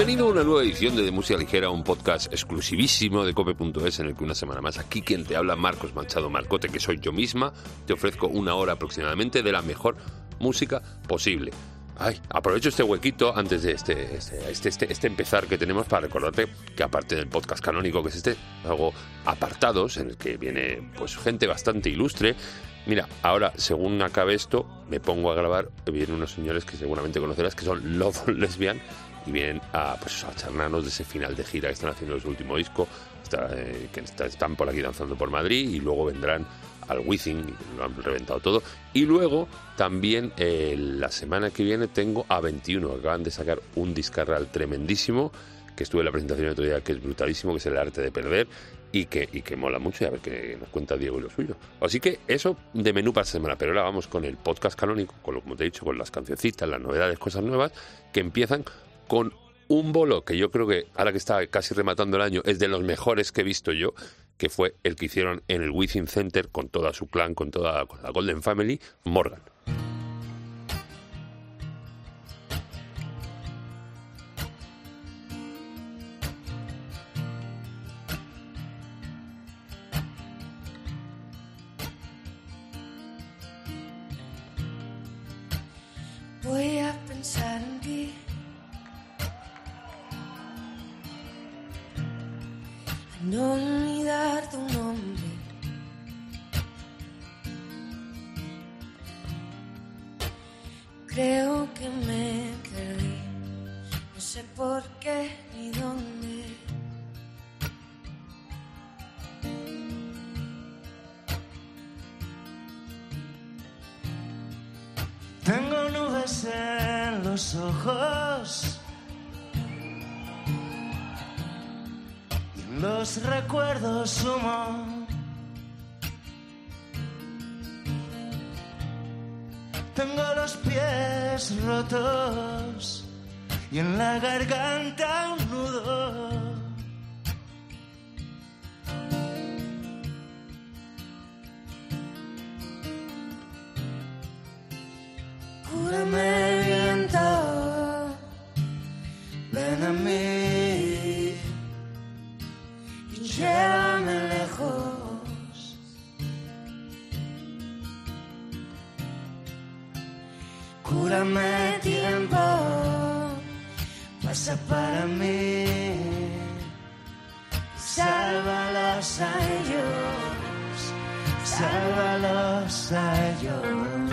Bienvenido a una nueva edición de, de Música Ligera, un podcast exclusivísimo de cope.es en el que una semana más aquí quien te habla, Marcos Manchado Marcote, que soy yo misma, te ofrezco una hora aproximadamente de la mejor música posible. Ay, aprovecho este huequito antes de este, este, este, este, este empezar que tenemos para recordarte que aparte del podcast canónico que es este, hago apartados en el que viene pues gente bastante ilustre. Mira, ahora según acabe esto, me pongo a grabar, vienen unos señores que seguramente conocerás que son Love Lesbian y vienen a, pues, a charlarnos de ese final de gira que están haciendo de su último disco, eh, que está- están por aquí danzando por Madrid y luego vendrán al Wizzing, lo han reventado todo. Y luego también eh, la semana que viene tengo a 21, acaban de sacar un discarral tremendísimo, que estuve en la presentación el otro día, que es brutalísimo, que es el arte de perder. Y que, y que mola mucho y a ver qué nos cuenta Diego y lo suyo. Así que eso de menú para esta semana. Pero ahora vamos con el podcast canónico, con lo como te he dicho, con las cancioncitas, las novedades, cosas nuevas, que empiezan con un bolo que yo creo que, ahora que está casi rematando el año, es de los mejores que he visto yo, que fue el que hicieron en el Within Center con toda su clan, con toda con la Golden Family, Morgan. Pasa para mí. sálvalos a ellos. Sálvalos a ellos.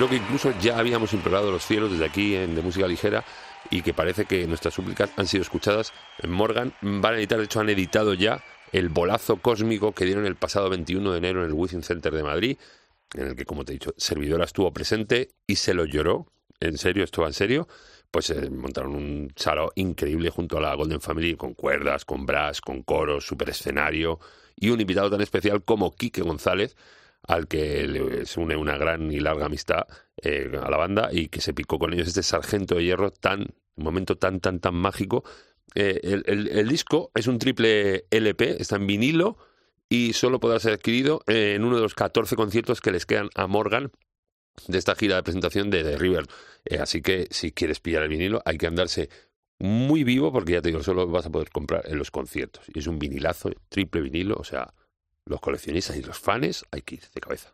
Creo que incluso ya habíamos implorado los cielos desde aquí en de música ligera y que parece que nuestras súplicas han sido escuchadas. Morgan van a editar, de hecho han editado ya el bolazo cósmico que dieron el pasado 21 de enero en el Within Center de Madrid, en el que, como te he dicho, Servidora estuvo presente y se lo lloró. En serio, esto va en serio. Pues eh, montaron un salón increíble junto a la Golden Family con cuerdas, con brass, con coros, super escenario y un invitado tan especial como Quique González, al que le, se une una gran y larga amistad eh, a la banda y que se picó con ellos este sargento de hierro tan, momento tan, tan, tan mágico. Eh, el disco es un triple LP, está en vinilo y solo podrá ser adquirido en uno de los 14 conciertos que les quedan a Morgan de esta gira de presentación de The River. Eh, así que si quieres pillar el vinilo hay que andarse muy vivo porque ya te digo, solo vas a poder comprar en los conciertos. Y es un vinilazo, triple vinilo, o sea, los coleccionistas y los fans hay que ir de cabeza.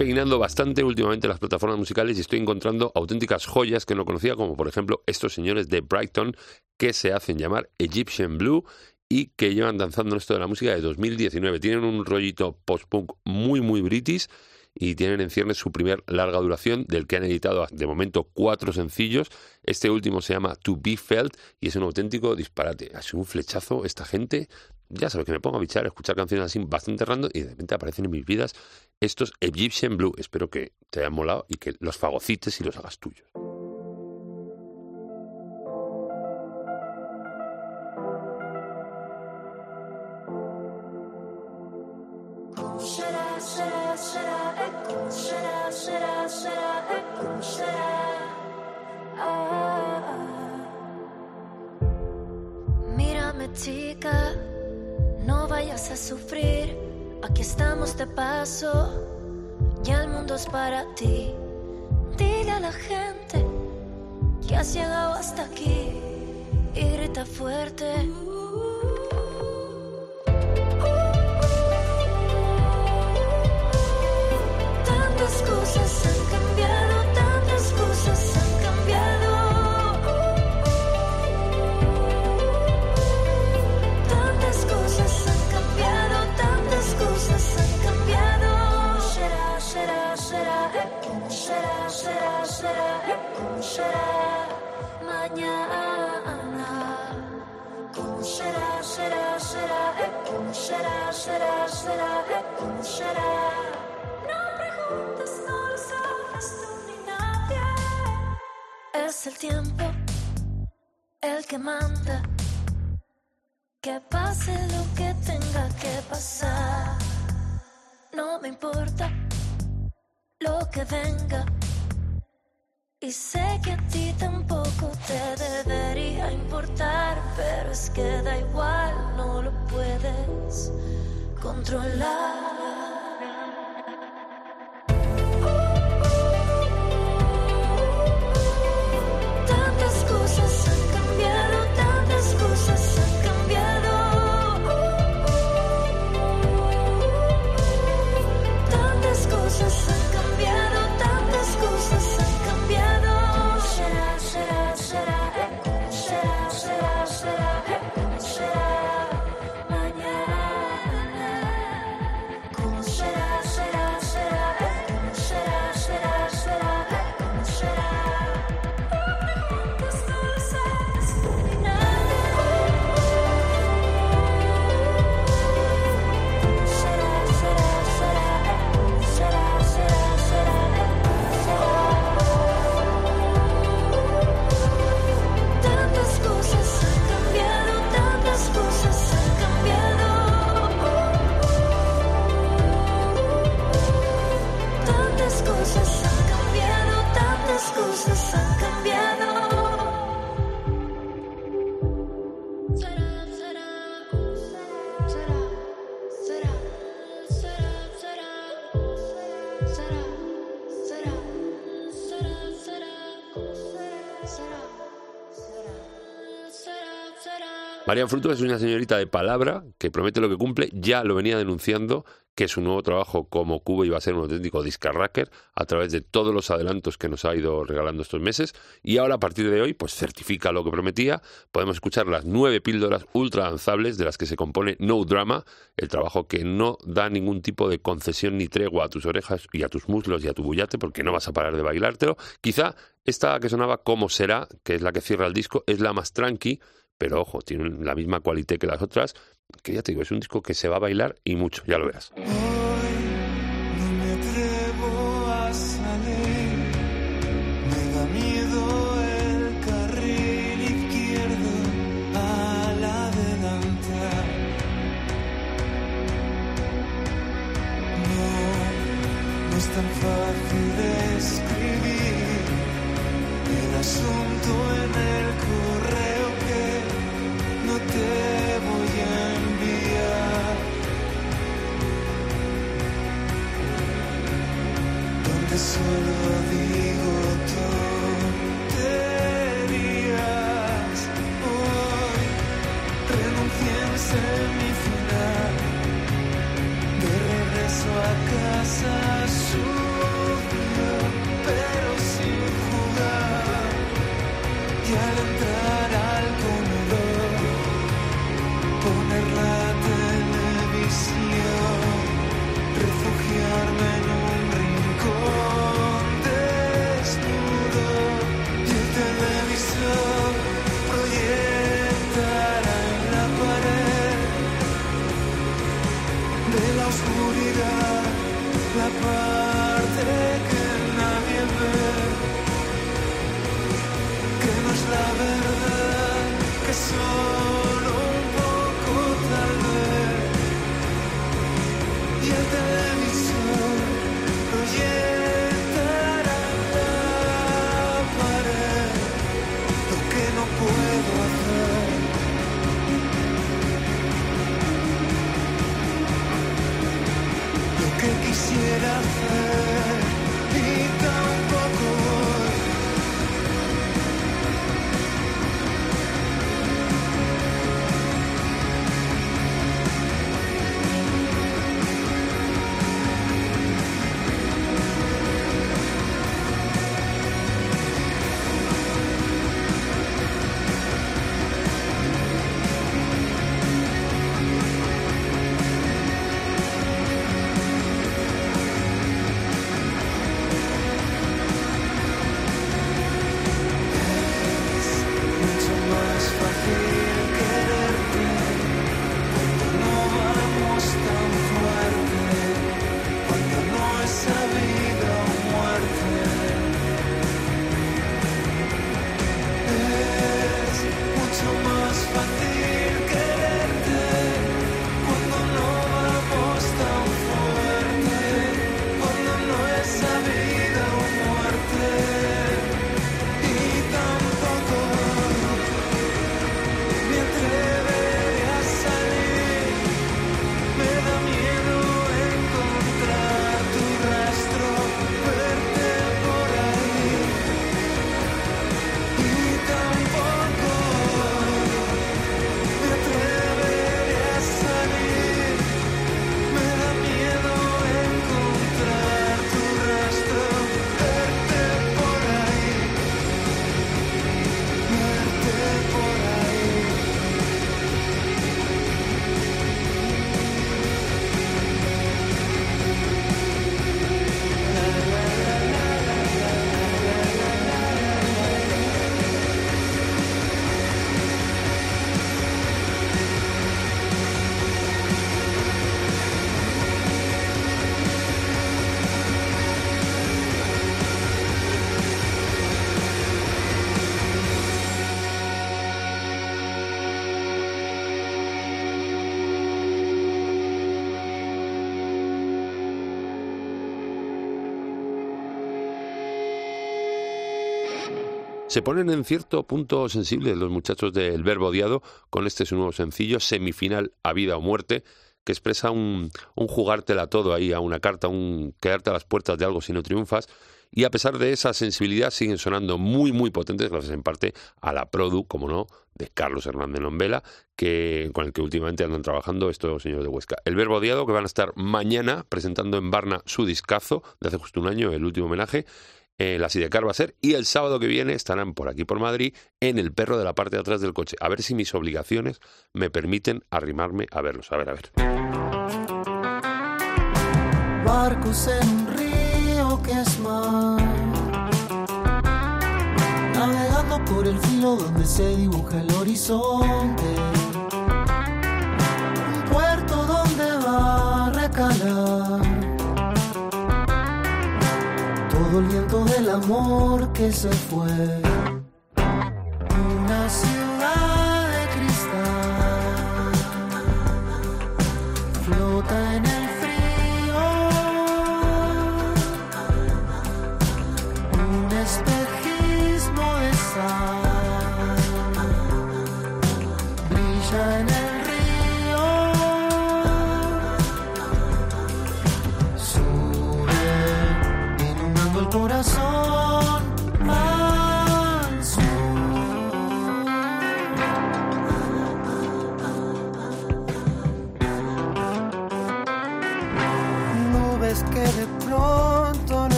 Peinando bastante últimamente las plataformas musicales y estoy encontrando auténticas joyas que no conocía, como por ejemplo estos señores de Brighton que se hacen llamar Egyptian Blue y que llevan danzando en esto de la música de 2019. Tienen un rollito post-punk muy, muy british y tienen en ciernes su primer larga duración, del que han editado de momento cuatro sencillos. Este último se llama To Be Felt y es un auténtico disparate. Ha sido un flechazo esta gente. Ya sabes que me pongo a bichar, a escuchar canciones así bastante random y de repente aparecen en mis vidas estos Egyptian Blue. Espero que te hayan molado y que los fagocites y los hagas tuyos. A sufrir. Aquí estamos de paso, ya el mundo es para ti. Dile a la gente que has llegado hasta aquí y grita fuerte. Tantas cosas han cambiado, será, será, será, ¿cómo será mañana? ¿Cómo será, será, será, cómo será, será, será, cómo será? No preguntes, no lo sabes tú ni nadie. Es el tiempo el que manda. Que pase lo que tenga que pasar. No me importa que venga. Y sé que a ti tampoco te debería importar, pero es que da igual, no lo puedes controlar. María Fruto es una señorita de palabra que promete lo que cumple, ya lo venía denunciando que su nuevo trabajo como Cubo iba a ser un auténtico discarracker a través de todos los adelantos que nos ha ido regalando estos meses. Y ahora a partir de hoy pues certifica lo que prometía, podemos escuchar las nueve píldoras ultra danzables de las que se compone No Drama, el trabajo que no da ningún tipo de concesión ni tregua a tus orejas y a tus muslos y a tu bullate porque no vas a parar de bailártelo, quizá esta que sonaba Como será, que es la que cierra el disco, es la más tranqui, pero ojo, tiene la misma cualité que las otras, que ya te digo, es un disco que se va a bailar y mucho, ya lo verás. tienen Se ponen en cierto punto sensible los muchachos del Verbo Odiado con este su nuevo sencillo, semifinal a vida o muerte, que expresa un, un jugártela todo ahí a una carta, un quedarte a las puertas de algo si no triunfas. Y a pesar de esa sensibilidad siguen sonando muy muy potentes gracias en parte a la produ, como no, de Carlos Hernández Lombela, que, con el que últimamente andan trabajando estos señores de Huesca. El Verbo Odiado, que van a estar mañana presentando en Barna su discazo de hace justo un año, el último homenaje, eh, la Sidecar va a ser, y el sábado que viene estarán por aquí por Madrid en el perro de la parte de atrás del coche. A ver si mis obligaciones me permiten arrimarme a verlos. A ver, a ver. barcos en un río que es mar. Navegando por el filo donde se dibuja el horizonte. Todo del amor que se fue. Una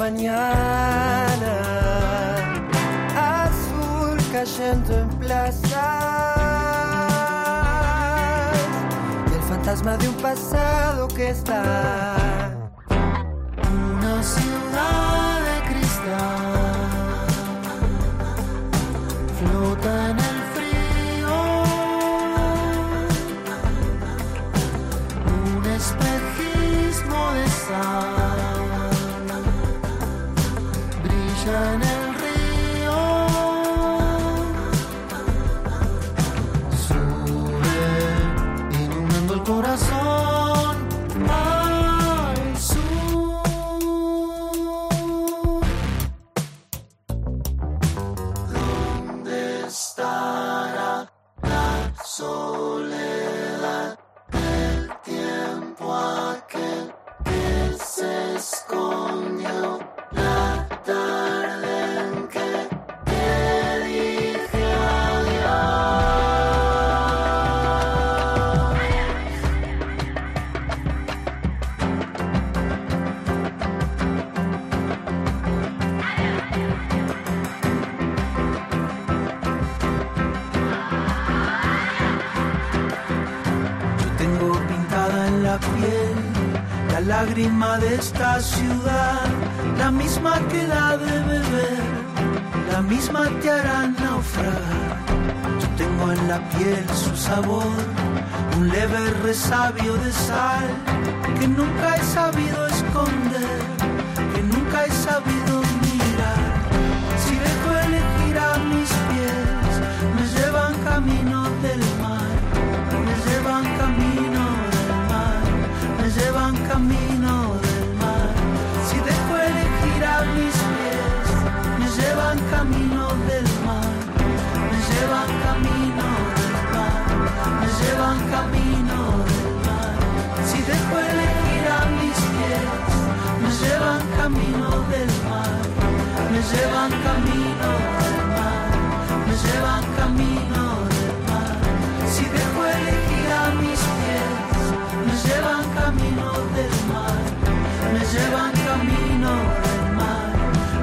mañana azul cayendo en plazas y el fantasma de un pasado que está lágrima de esta ciudad, la misma que da de beber, la misma te hará naufragar. Yo tengo en la piel su sabor, un leve resabio de sal que nunca he sabido esconder, camino del mar, me llevan camino del mar, me llevan camino del mar. Si dejo elegir a mis pies, me llevan camino del mar, me llevan camino del mar,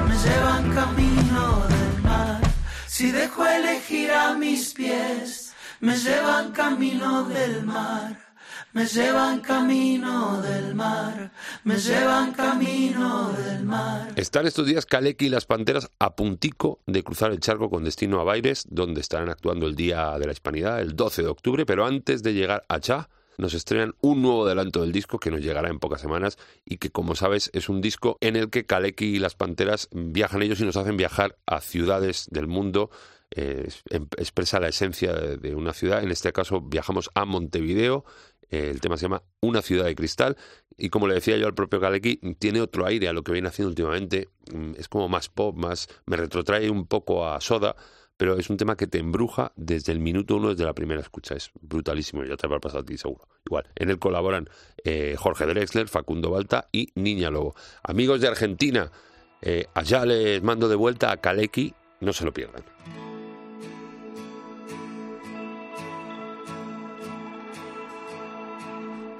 me llevan camino del mar. Si dejo elegir a mis pies, me llevan camino del mar. Me llevan camino del mar, me llevan camino del mar. Están estos días Kaleki y las Panteras a puntico de cruzar el charco con destino a Baires, donde estarán actuando el Día de la Hispanidad, el 12 de octubre, pero antes de llegar a Cha, nos estrenan un nuevo adelanto del disco que nos llegará en pocas semanas y que, como sabes, es un disco en el que Kaleki y las Panteras viajan ellos y nos hacen viajar a ciudades del mundo. eh, em- expresa la esencia de, una ciudad. En este caso viajamos a Montevideo, el tema se llama Una ciudad de cristal y como le decía yo al propio Kaleki, tiene otro aire a lo que viene haciendo últimamente. Mm, Es como más pop, más me retrotrae un poco a Soda, pero es un tema que te embruja desde el minuto uno, desde la primera escucha. Es brutalísimo, ya te habrá pasado a ti seguro. Igual, en él colaboran eh, Jorge Drexler, Facundo Balta y Niña Lobo. Amigos de Argentina, eh, allá les mando de vuelta a Kaleki, no se lo pierdan.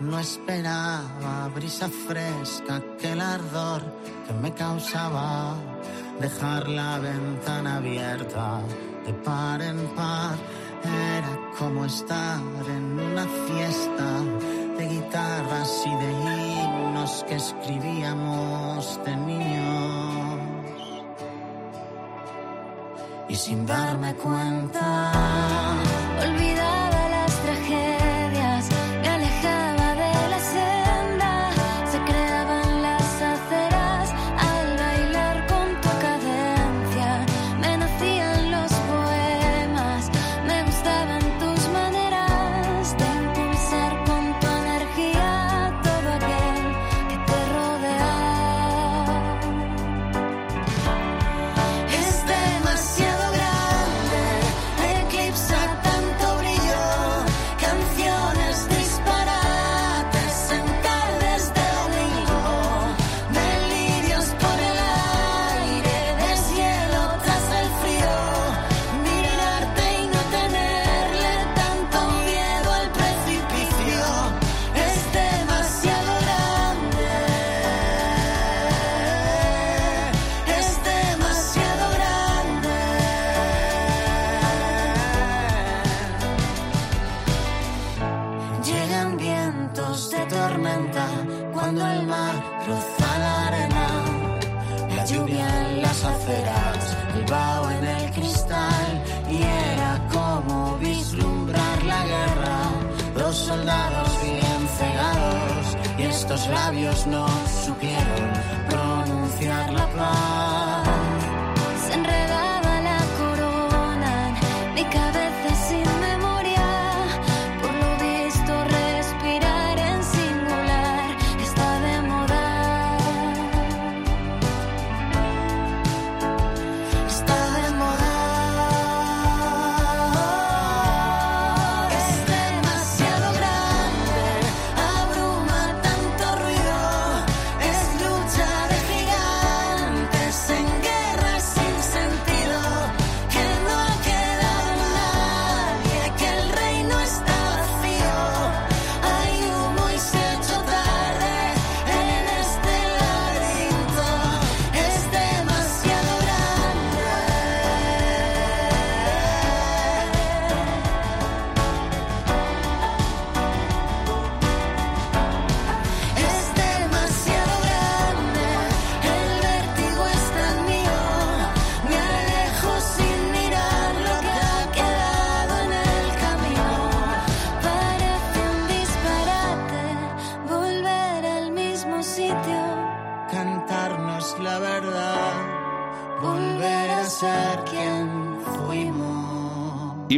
No esperaba brisa fresca, aquel ardor que me causaba dejar la ventana abierta de par en par. Era como estar en una fiesta de guitarras y de himnos que escribíamos de niños. Y sin darme cuenta, Olvidaba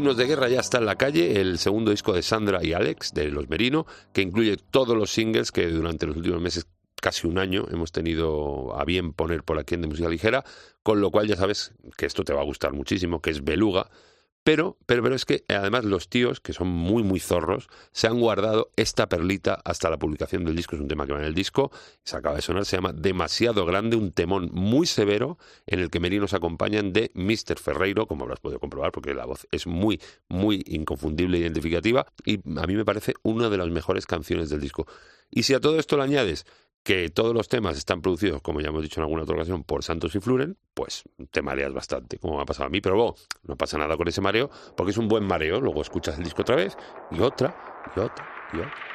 Himnos de Guerra ya está en la calle, el segundo disco de Sandra y Alex, de Los Merino, que incluye todos los singles que durante los últimos meses, casi un año, hemos tenido a bien poner por aquí en de música ligera, con lo cual ya sabes que esto te va a gustar muchísimo, que es Beluga. Pero, pero, pero es que además los tíos, que son muy, muy zorros, se han guardado esta perlita hasta la publicación del disco. Es un tema que va en el disco, se acaba de sonar, se llama Demasiado Grande, un temón muy severo en el que merinos acompañan de Mr. Ferreiro, como habrás podido comprobar, porque la voz es muy, muy inconfundible e identificativa, y a mí me parece una de las mejores canciones del disco. Y si a todo esto le añades que todos los temas están producidos, como ya hemos dicho en alguna otra ocasión, por Santos y Fluren, pues te mareas bastante, como me ha pasado a mí, pero no pasa nada con ese mareo, porque es un buen mareo, luego escuchas el disco otra vez, y otra, y otra, y otra.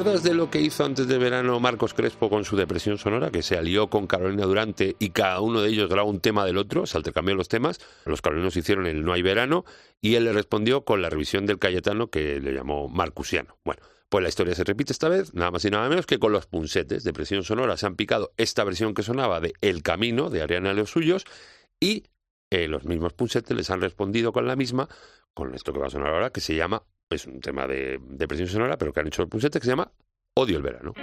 Acuerdas de lo que hizo antes de verano Marcos Crespo con su depresión sonora? Que se alió con Carolina Durante y cada uno de ellos grabó un tema del otro, se intercambió los temas. Los carolinos hicieron el No hay verano y él le respondió con la revisión del Cayetano que le llamó Marcusiano. Bueno, pues la historia se repite esta vez, nada más y nada menos que con los punsetes de presión sonora. Se han picado esta versión que sonaba de El Camino de Ariana los suyos y eh, los mismos punsetes les han respondido con la misma, con esto que va a sonar ahora, que se llama, es un tema de, de presión sonora, pero que han hecho los punsetes, que se llama Odio el verano.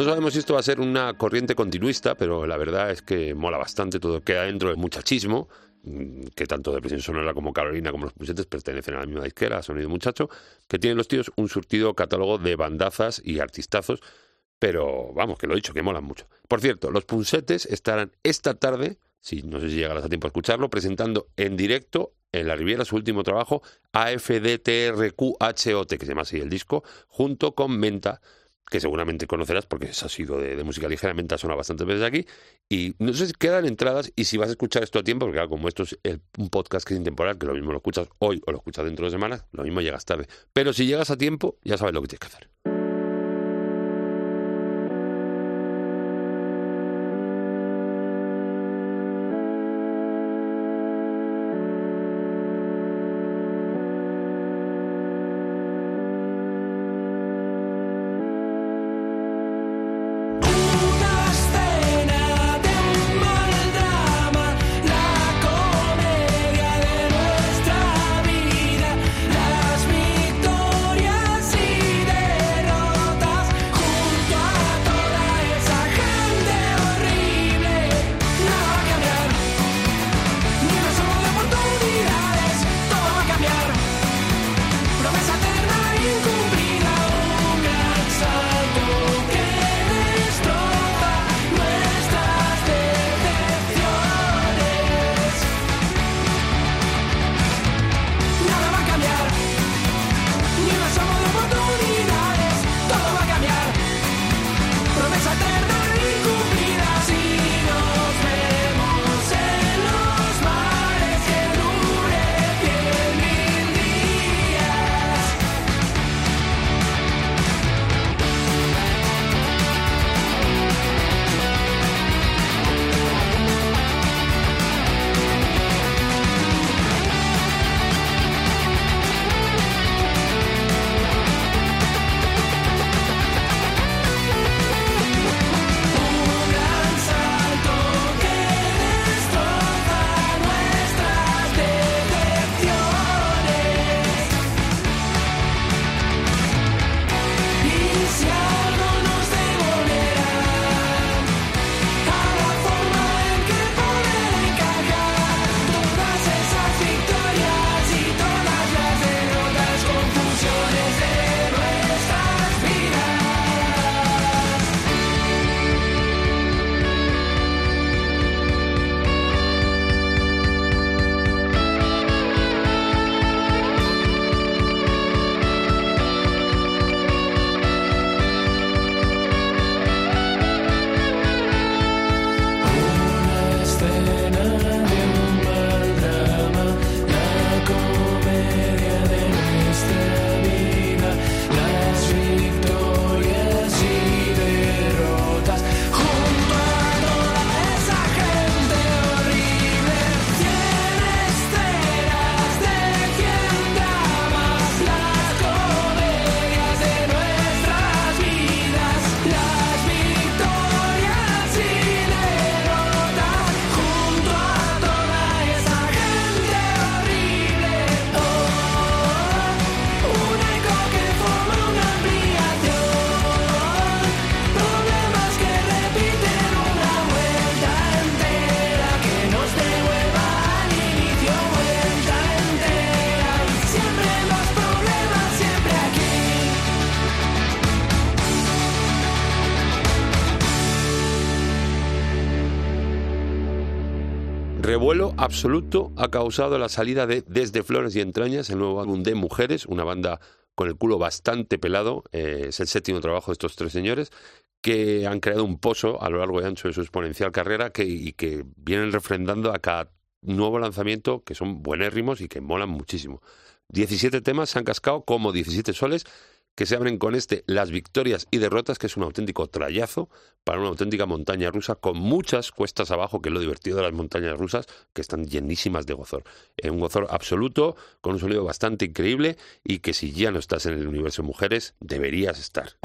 No sabemos si esto va a ser una corriente continuista, pero la verdad es que mola bastante todo. Queda dentro del muchachismo, mm, que tanto Depresión Sonora como Carolina como los Pusetes pertenecen a la misma disquera, Sonido Muchacho, que tienen los tíos un surtido catálogo de bandazas y artistazos, pero vamos, que lo he dicho, que molan mucho. Por cierto, los Punsetes estarán esta tarde, si no sé si llegarás a tiempo a escucharlo, presentando en directo en la Riviera su último trabajo, AFDTRQHOT, que se llama así el disco, junto con Menta, que seguramente conocerás porque ha sido de, música ligera, Menta suena bastantes veces aquí, y no sé si quedan entradas y si vas a escuchar esto a tiempo, porque claro, como esto es el- un podcast que es intemporal, que lo mismo lo escuchas hoy o lo escuchas dentro de semanas, lo mismo llegas tarde. Pero si llegas a tiempo, ya sabes lo que tienes que hacer. Absoluto ha causado la salida de Desde Flores y Entrañas, el nuevo álbum de Mujeres, una banda con el culo bastante pelado. eh, es el séptimo trabajo de estos tres señores que han creado un pozo a lo largo y ancho de su exponencial carrera y que vienen refrendando a cada nuevo lanzamiento que son buenérrimos y que molan muchísimo. 17 temas se han cascado como 17 soles que se abren con este Las victorias y derrotas, que es un auténtico trayazo para una auténtica montaña rusa con muchas cuestas abajo, que es lo divertido de las montañas rusas, que están llenísimas de gozor. Eh, un gozor absoluto, con un sonido bastante increíble y que si ya no estás en el universo mujeres, deberías estar.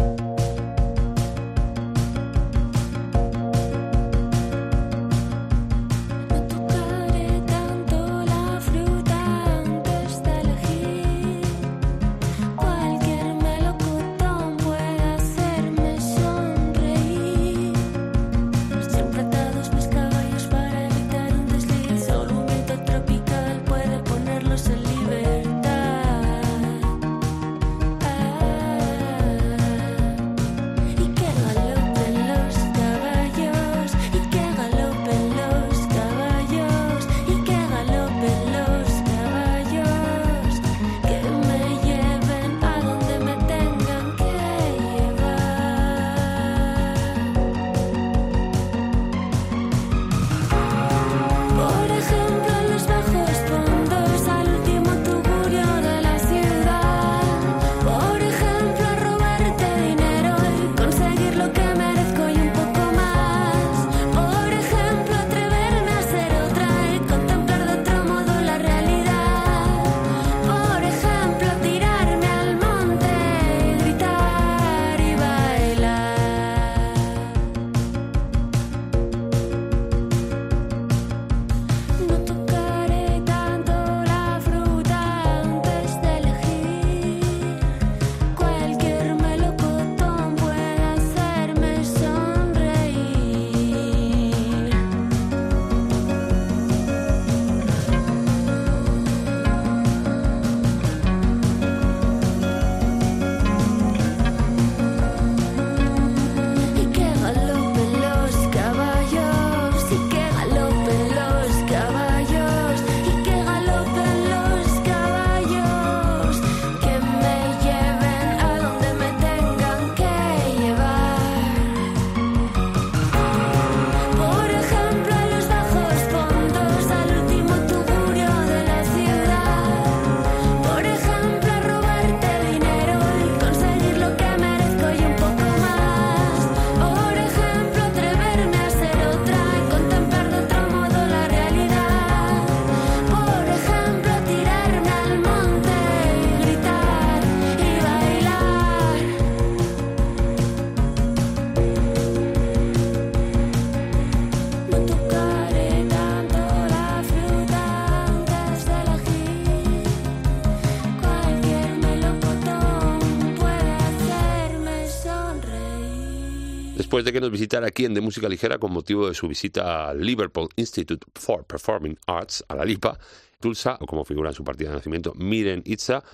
Después de que nos visitara aquí en De Música Ligera con motivo de su visita al Liverpool Institute for Performing Arts, a la LIPA, Tulsa, o como figura en su partida de nacimiento, Miren Itza,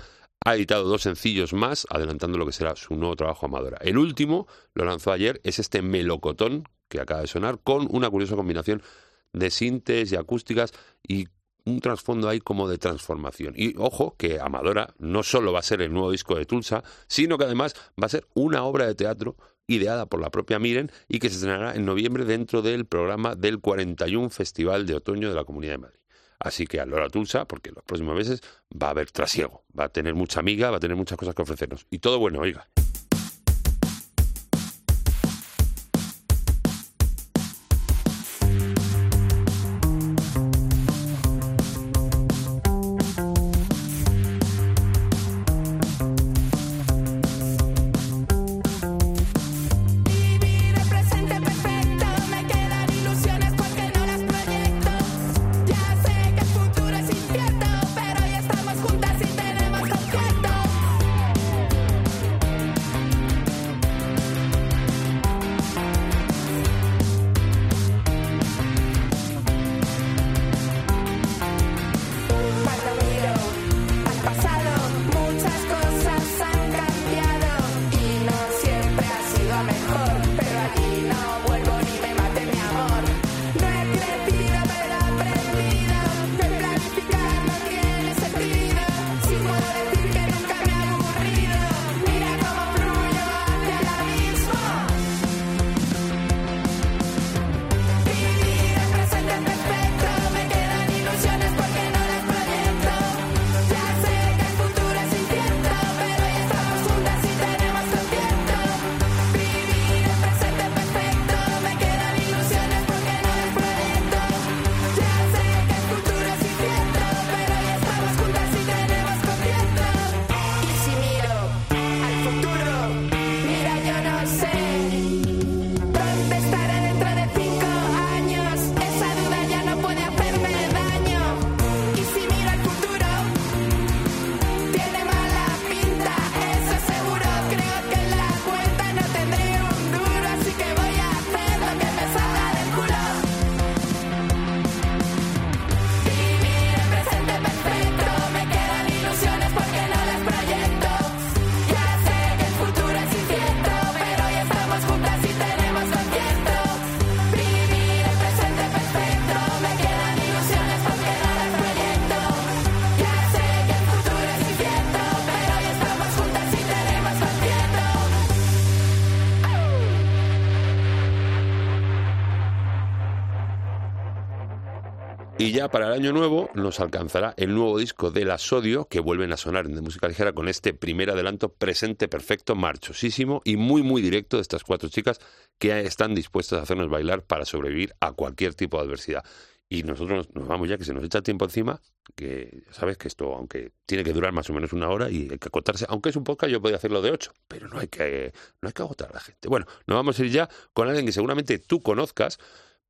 ha editado dos sencillos más, adelantando lo que será su nuevo trabajo Amadora. El último, lo lanzó ayer, es este melocotón que acaba de sonar, con una curiosa combinación de sintes y acústicas y un trasfondo ahí como de transformación. Y ojo que Amadora no solo va a ser el nuevo disco de Tulsa, sino que además va a ser una obra de teatro ideada por la propia Miren y que se estrenará en noviembre dentro del programa del 41 Festival de Otoño de la Comunidad de Madrid. Así que a Lora Tulsa, porque los próximos meses va a haber trasiego, va a tener mucha amiga, va a tener muchas cosas que ofrecernos. Y todo bueno, oiga. Para el año nuevo nos alcanzará el nuevo disco de La Sodio, que vuelven a sonar en de música ligera con este primer adelanto presente perfecto, marchosísimo y muy muy directo de estas cuatro chicas que están dispuestas a hacernos bailar para sobrevivir a cualquier tipo de adversidad. Y nosotros nos vamos ya, que se nos echa tiempo encima, que sabes que esto, aunque tiene que durar más o menos una hora y hay que acotarse, aunque es un podcast, yo podría hacerlo de ocho, pero no hay que, no hay que agotar a la gente. Bueno, nos vamos a ir ya con alguien que seguramente tú conozcas,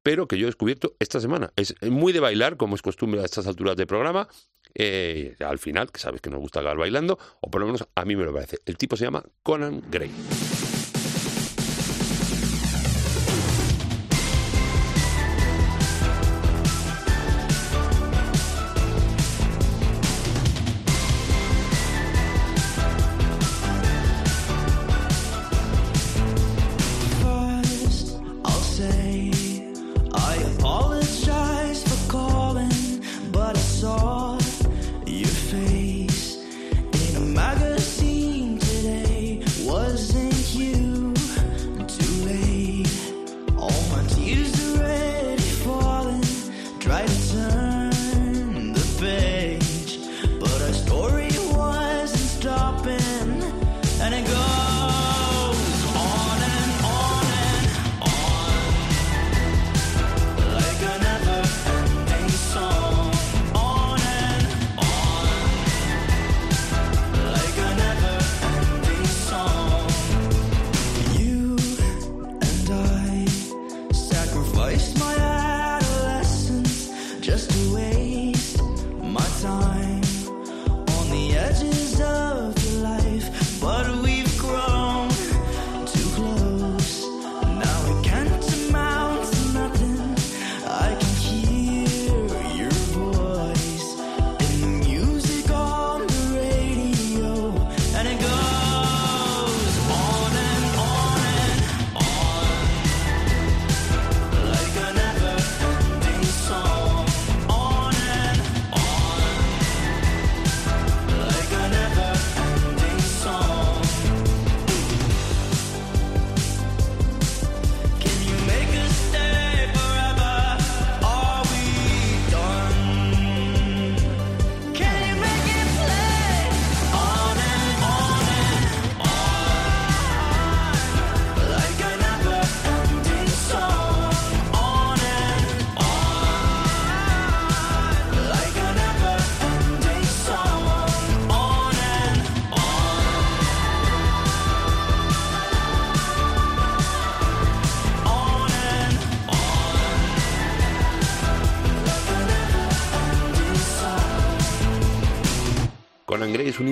pero que yo he descubierto esta semana. Es muy de bailar, como es costumbre a estas alturas de programa, eh, al final, que sabes que nos gusta acabar bailando, o por lo menos a mí me lo parece. El tipo se llama Conan Gray.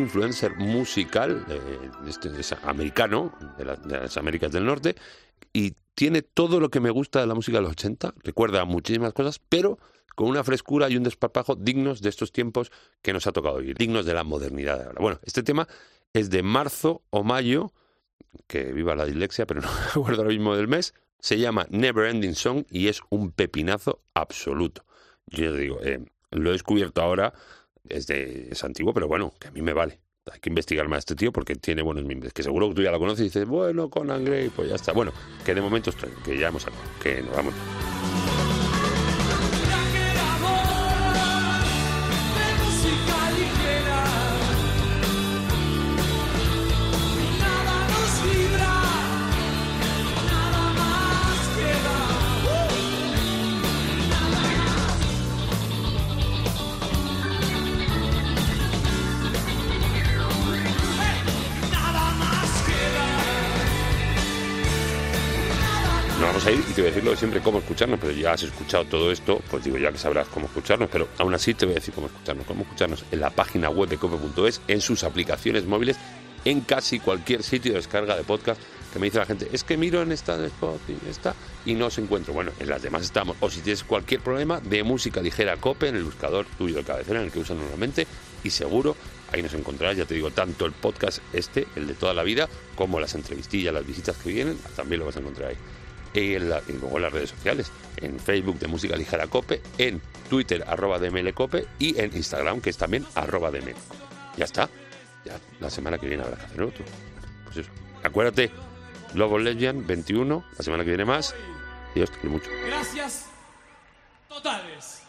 Influencer musical, eh, este, es americano, de, la- de las Américas del Norte, y tiene todo lo que me gusta de la música de los 80, recuerda muchísimas cosas, pero con una frescura y un desparpajo dignos de estos tiempos que nos ha tocado vivir, dignos de la modernidad de ahora. Bueno, este tema es de marzo o mayo, que viva la dislexia, pero no me acuerdo ahora mismo del mes, se llama Never Ending Song y es un pepinazo absoluto. Yo digo, eh, lo he descubierto ahora, es, de, es antiguo, pero bueno, que a mí me vale. Hay que investigar más a este tío porque tiene buenos mimbres. Que seguro que tú ya lo conoces y dices, bueno, Conan Gray, pues ya está. Bueno, que de momento estoy, que ya hemos acabado, que nos vamos. Vamos a ir y te voy a decir siempre, cómo escucharnos, pero ya has escuchado todo esto, pues digo ya que sabrás cómo escucharnos, pero aún así te voy a decir cómo escucharnos, cómo escucharnos en la página web de cope.es, en sus aplicaciones móviles, en casi cualquier sitio de descarga de podcast, que me dice la gente, es que miro en esta de Spotify, esta, y no os encuentro. Bueno, en las demás estamos. O si tienes cualquier problema de música ligera Cope en el buscador tuyo de cabecera, en el que usan normalmente, y seguro ahí nos encontrarás, ya te digo, tanto el podcast este, el de toda la vida, como las entrevistillas, las visitas que vienen, también lo vas a encontrar ahí. Y, en la- y luego en las redes sociales, en Facebook de Música Ligera Cope, en Twitter arroba DML Cope y en Instagram que es también arroba DML. Ya está, ya la semana que viene habrá que hacer otro. Pues eso, acuérdate, Global Legend 21, la semana que viene más, y os quiero mucho. Gracias totales.